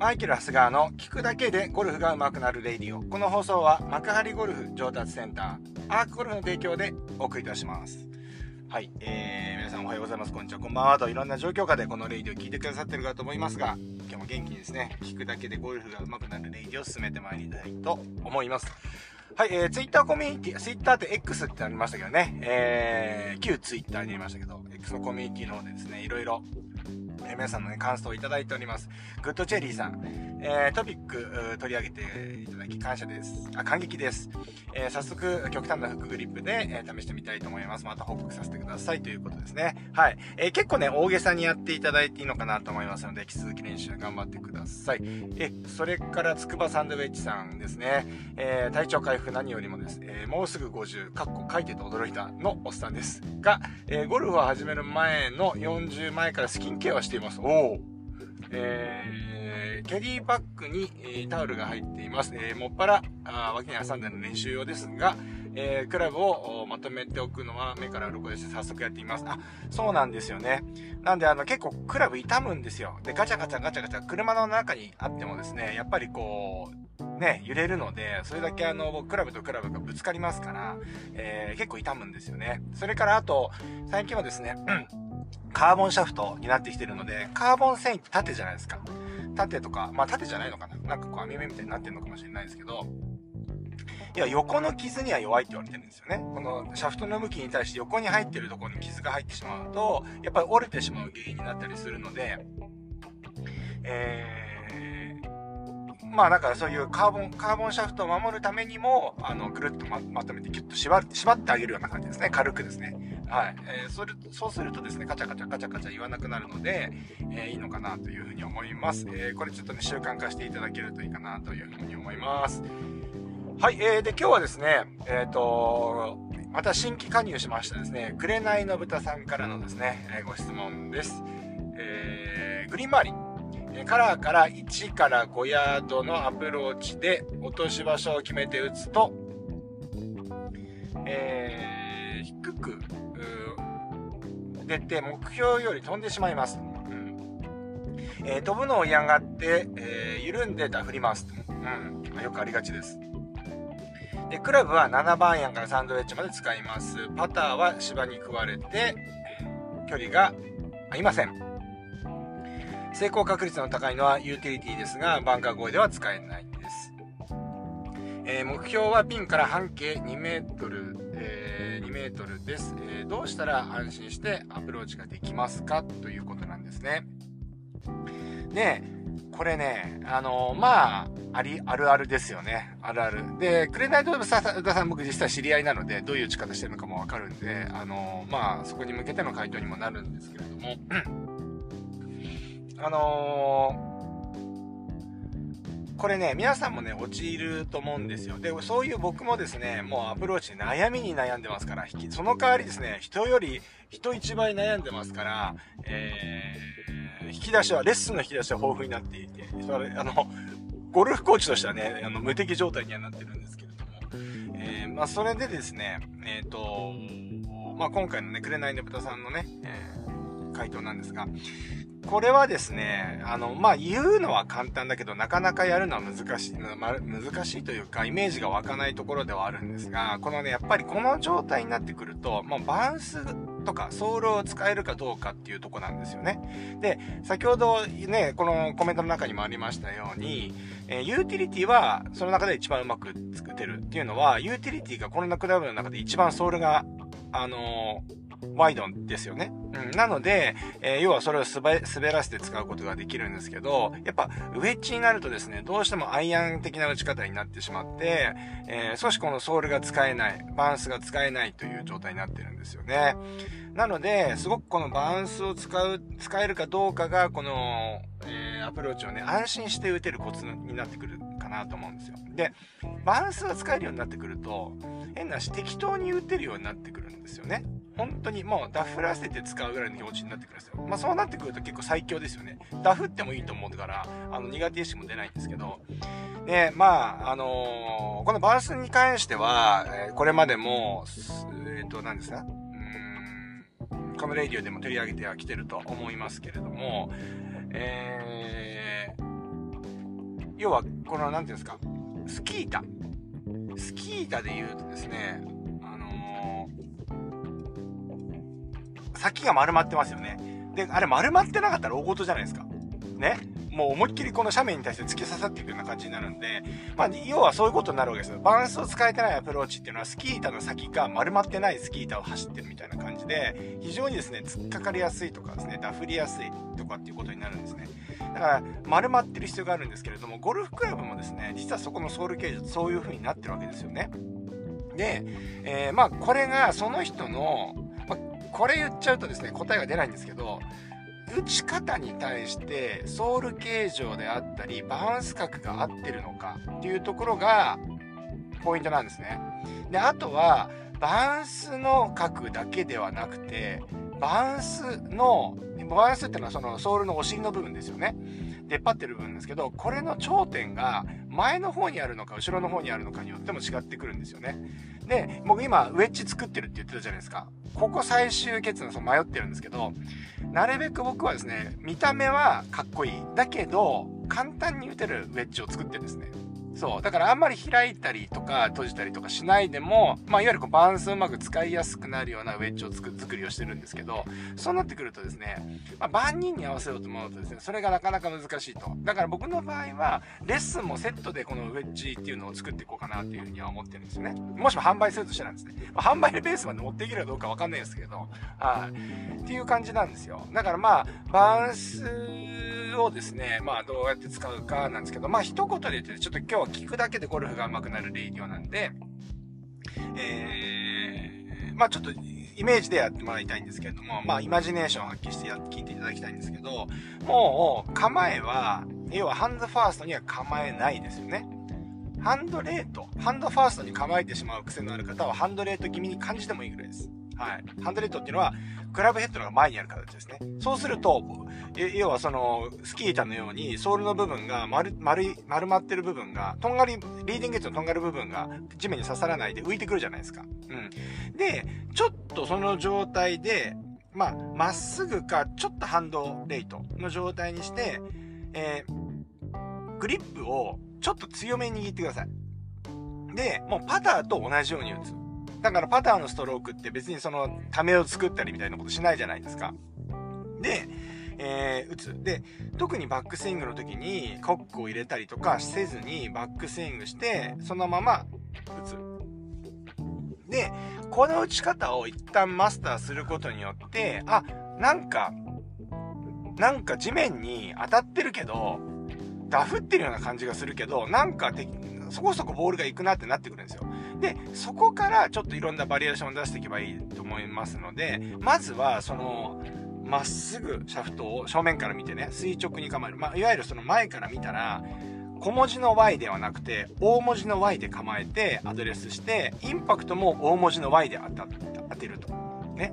マイケル・ハスガーの聞くだけでゴルフが上手くなるレディオ。この放送は幕張ゴルフ上達センター、アークゴルフの提供でお送りいたします。はい、えー、皆さんおはようございます。こんにちは、こんばんはといろんな状況下でこのレイディオを聞いてくださってるかと思いますが、今日も元気にですね、聞くだけでゴルフが上手くなるレイディオを進めてまいりたいと思います。はい、えー、ツイッターコミュニティ、ツイッターって X ってありましたけどね、えー、旧ツイッターになりましたけど、X のコミュニティの方でですね、いろいろえ、皆さんのね、感想をいただいております。グッドチェリーさん、えー、トピック取り上げていただき感謝です。あ、感激です。えー、早速、極端なフックグリップで、えー、試してみたいと思います。また報告させてくださいということですね。はい。えー、結構ね、大げさにやっていただいていいのかなと思いますので、引き続き練習頑張ってください。え、それから、つくばサンドウェッジさんですね。えー、体調回復何よりもです、えー、もうすぐ50、かっこ書いてて驚いたのおっさんです。が、えー、ゴルフを始める前の40前からスキンケアをしてしています。おおえー、キャリーバッグに、えー、タオルが入っています。えー、もっぱら、あ脇に挟んでの練習用ですが、えー、クラブをまとめておくのは目から鱗です。早速やってみます。あ、そうなんですよね。なんで、あの、結構クラブ傷むんですよ。で、ガチャガチャガチャガチャ、車の中にあってもですね、やっぱりこう、ね、揺れるので、それだけあの、クラブとクラブがぶつかりますから、えー、結構傷むんですよね。それからあと、最近はですね、うんカーボンシャフトになってきてるので、カーボン繊維って縦じゃないですか。縦とか、まあ縦じゃないのかななんかこう網目みたいになってるのかもしれないですけど、いや、横の傷には弱いって言われてるんですよね。このシャフトの向きに対して横に入ってるところに傷が入ってしまうと、やっぱり折れてしまう原因になったりするので、えー、まあだからそういうカーボン、カーボンシャフトを守るためにも、あの、ぐるっとままとめてキュッと縛縛ってあげるような感じですね。軽くですね。はい。えー、それ、そうするとですね、カチャカチャカチャカチャ言わなくなるので、えー、いいのかなというふうに思います。えー、これちょっとね、習慣化していただけるといいかなというふうに思います。はい。えー、で、今日はですね、えっ、と、また新規加入しましたですね、紅の豚さんからのですね、えご質問です。えグリーン周り。カラーから1から5ヤードのアプローチで落とし場所を決めて打つと、えー、して目標より飛んでしまいます、うん。えー、飛ぶのを嫌がって、えー、緩んでた振ります、うん。ま、よくありがちです。でクラブは7番アインからサンドウェッジまで使います。パターは芝に食われて距離が合いません。成功確率の高いのはユーティリティですがバンカー越えでは使えないです、えー、目標はピンから半径2 m 100m です、えー、どうしたら安心してアプローチができますかということなんですね。でこれねあのまあありあるあるですよね。あるある。で紅ドライとさ田さん僕実際知り合いなのでどういう打ち方してるのかも分かるんであのまあそこに向けての回答にもなるんですけれども。あのーこれね、皆さんもね、陥ると思うんですよ。で、そういう僕もですね、もうアプローチ悩みに悩んでますから、その代わりですね、人より人一倍悩んでますから、えー、引き出しは、レッスンの引き出しは豊富になっていて、それ、あの、ゴルフコーチとしてはね、あの、無敵状態にはなってるんですけれども、えー、まあ、それでですね、えっ、ー、と、まあ、今回のね、紅ねぶたさんのね、えー、回答なんですが、これはですね、あの、まあ、言うのは簡単だけど、なかなかやるのは難しい、ま、難しいというか、イメージが湧かないところではあるんですが、このね、やっぱりこの状態になってくると、まあ、バンスとか、ソールを使えるかどうかっていうとこなんですよね。で、先ほどね、このコメントの中にもありましたように、えー、ユーティリティは、その中で一番うまく作ってるっていうのは、ユーティリティがこのクラブの中で一番ソールが、あのーワイドですよね。うん、なので、えー、要はそれを滑らせて使うことができるんですけど、やっぱウェッジになるとですね、どうしてもアイアン的な打ち方になってしまって、えー、少しこのソールが使えない、バウンスが使えないという状態になってるんですよね。なので、すごくこのバウンスを使う、使えるかどうかが、この、えー、アプローチをね、安心して打てるコツになってくるかなと思うんですよ。で、バウンスが使えるようになってくると、変なし適当に打てるようになってくるんですよね。本当にもうダフらせて使うぐらいの気持ちになってくるんですよ。まあそうなってくると結構最強ですよね。ダフってもいいと思うから、あの苦手意識も出ないんですけど。で、まあ、あのー、このバースに関しては、え、これまでも、えっ、ー、と、何ですか？うん、このレディオでも取り上げてはきてると思いますけれども、えー、要は、この、なんていうんですか、スキー板。スキー板で言うとですね、先が丸まってますよね。で、あれ丸まってなかったら大事じゃないですか。ね。もう思いっきりこの斜面に対して突き刺さっていくような感じになるんで、まあ、要はそういうことになるわけですよ。バランスを使えてないアプローチっていうのは、スキー板の先が丸まってないスキー板を走ってるみたいな感じで、非常にですね、突っかかりやすいとかですね、ダフりやすいとかっていうことになるんですね。だから、丸まってる必要があるんですけれども、ゴルフクラブもですね、実はそこのソウル形状そういう風になってるわけですよね。で、えー、まあ、これがその人の、これ言っちゃうとですね、答えが出ないんですけど、打ち方に対してソウル形状であったりバランス角が合ってるのかっていうところがポイントなんですね。で、あとはバランスの角だけではなくてバランスのバランスっていうのはそのソールのお尻の部分ですよね。出っ張ってる部分ですけど、これの頂点が前の方にあるのか後ろの方にあるのかによっても違ってくるんですよね。で、僕今ウェッジ作ってるって言ってたじゃないですか。ここ最終決断その迷ってるんですけど、なるべく僕はですね、見た目はかっこいい。だけど、簡単に打てるウェッジを作ってるんですね。そう。だからあんまり開いたりとか閉じたりとかしないでも、まあ、いわゆるこうバランスうまく使いやすくなるようなウェッジを作作りをしてるんですけど、そうなってくるとですね、まあ、万人に合わせようと思うとですね、それがなかなか難しいと。だから僕の場合は、レッスンもセットでこのウェッジっていうのを作っていこうかなっていうふうには思ってるんですよね。もしも販売するとしたらですね、まあ、販売のベースまで持っていけるかどうかわかんないですけど、はい。っていう感じなんですよ。だからまあ、バランスをですね、まあどうやって使うかなんですけど、まあ一言で言って、ちょっと今日は聞くだけでゴルフが上手くなるレイディオなんで、えー、まあちょっとイメージでやってもらいたいんですけれども、まあイマジネーションを発揮してやって聞いていただきたいんですけど、もう構えは、要はハンドファーストには構えないですよね。ハンドレート、ハンドファーストに構えてしまう癖のある方はハンドレート気味に感じてもいいぐらいです。はい。ハンドレッドっていうのは、クラブヘッドが前にある形ですね。そうすると、要はその、スキー板のように、ソールの部分が丸、丸い、丸まってる部分が、とんがり、リーディングエッジのとんがる部分が地面に刺さらないで浮いてくるじゃないですか。うん。で、ちょっとその状態で、まあ、まっすぐか、ちょっとハンドレイトの状態にして、えー、グリップをちょっと強めに握ってください。で、もうパターと同じように打つ。だからパターのストロークって別にそのためを作ったりみたいなことしないじゃないですか。で、えー、打つ。で、特にバックスイングの時にコックを入れたりとかせずにバックスイングして、そのまま打つ。で、この打ち方を一旦マスターすることによって、あ、なんか、なんか地面に当たってるけど、ダフってるような感じがするけど、なんかそこそこボールが行くなってなってくるんですよ。で、そこからちょっといろんなバリエーションを出していけばいいと思いますので、まずはその、まっすぐシャフトを正面から見てね、垂直に構える。まあ、いわゆるその前から見たら、小文字の Y ではなくて、大文字の Y で構えてアドレスして、インパクトも大文字の Y で当てると。ね。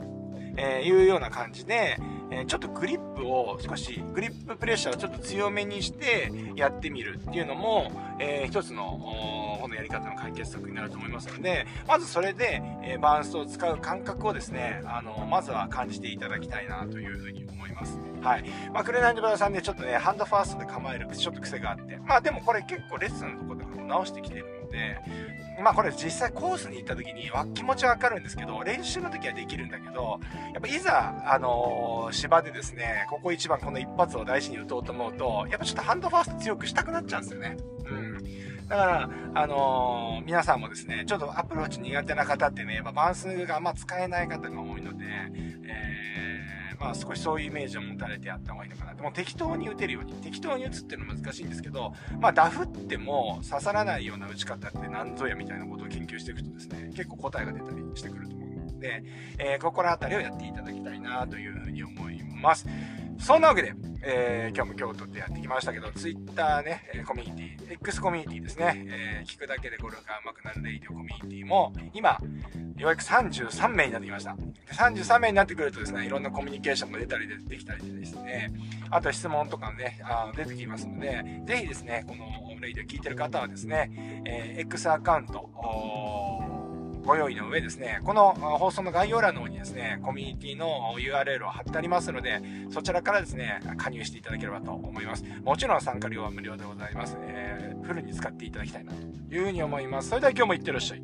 えー、いうような感じで、えー、ちょっとグリップを少し、グリッププレッシャーをちょっと強めにしてやってみるっていうのも、えー、一つの、このやり方の解決策になると思いますので、まずそれで、えー、バランスを使う感覚をですね、あの、まずは感じていただきたいなというふうに思います。はい。まあ、クレナンジブラさんね、ちょっとね、ハンドファーストで構えるちょっと癖があって、まあでもこれ結構レッスンのところでも直してきてるので、まあこれ実際コースに行った時にわ気持ちはわかるんですけど、練習の時はできるんだけど、やっぱいざ、あのー、芝でですね、ここ一番この一発を大事に打とうと思うと、やっぱちょっとハンドファースト強くしたくなっちゃうんですよね。うん。だから、あのー、皆さんもですね、ちょっとアプローチ苦手な方ってね、やっぱバンスがあんま使えない方が多いので、えー、まあ少しそういうイメージを持たれてやった方がいいのかなともう適当に打てるように。適当に打つっていうのは難しいんですけど、まあダフっても刺さらないような打ち方って何ぞやみたいなことを研究していくとですね、結構答えが出たりしてくると思うので、えー、ここら辺りをやっていただきたいなというふうに思います。そんなわけで、えー、今日も京都でやってきましたけど、Twitter ね、コミュニティ、X コミュニティですね、えー、聞くだけでゴルフが上手くなるレイディオコミュニティも、今、ようやく33名になってきました。33名になってくるとですね、いろんなコミュニケーションも出たりでできたりでですね、あと質問とかもね、あ出てきますので、ぜひですね、このレイディオ聞いてる方はですね、えー、X アカウント、ご用意の上ですね、この放送の概要欄の方にですね、コミュニティの URL を貼ってありますので、そちらからですね、加入していただければと思います。もちろん参加料は無料でございます。えー、フルに使っていただきたいなというふうに思います。それでは今日もいってらっしゃい。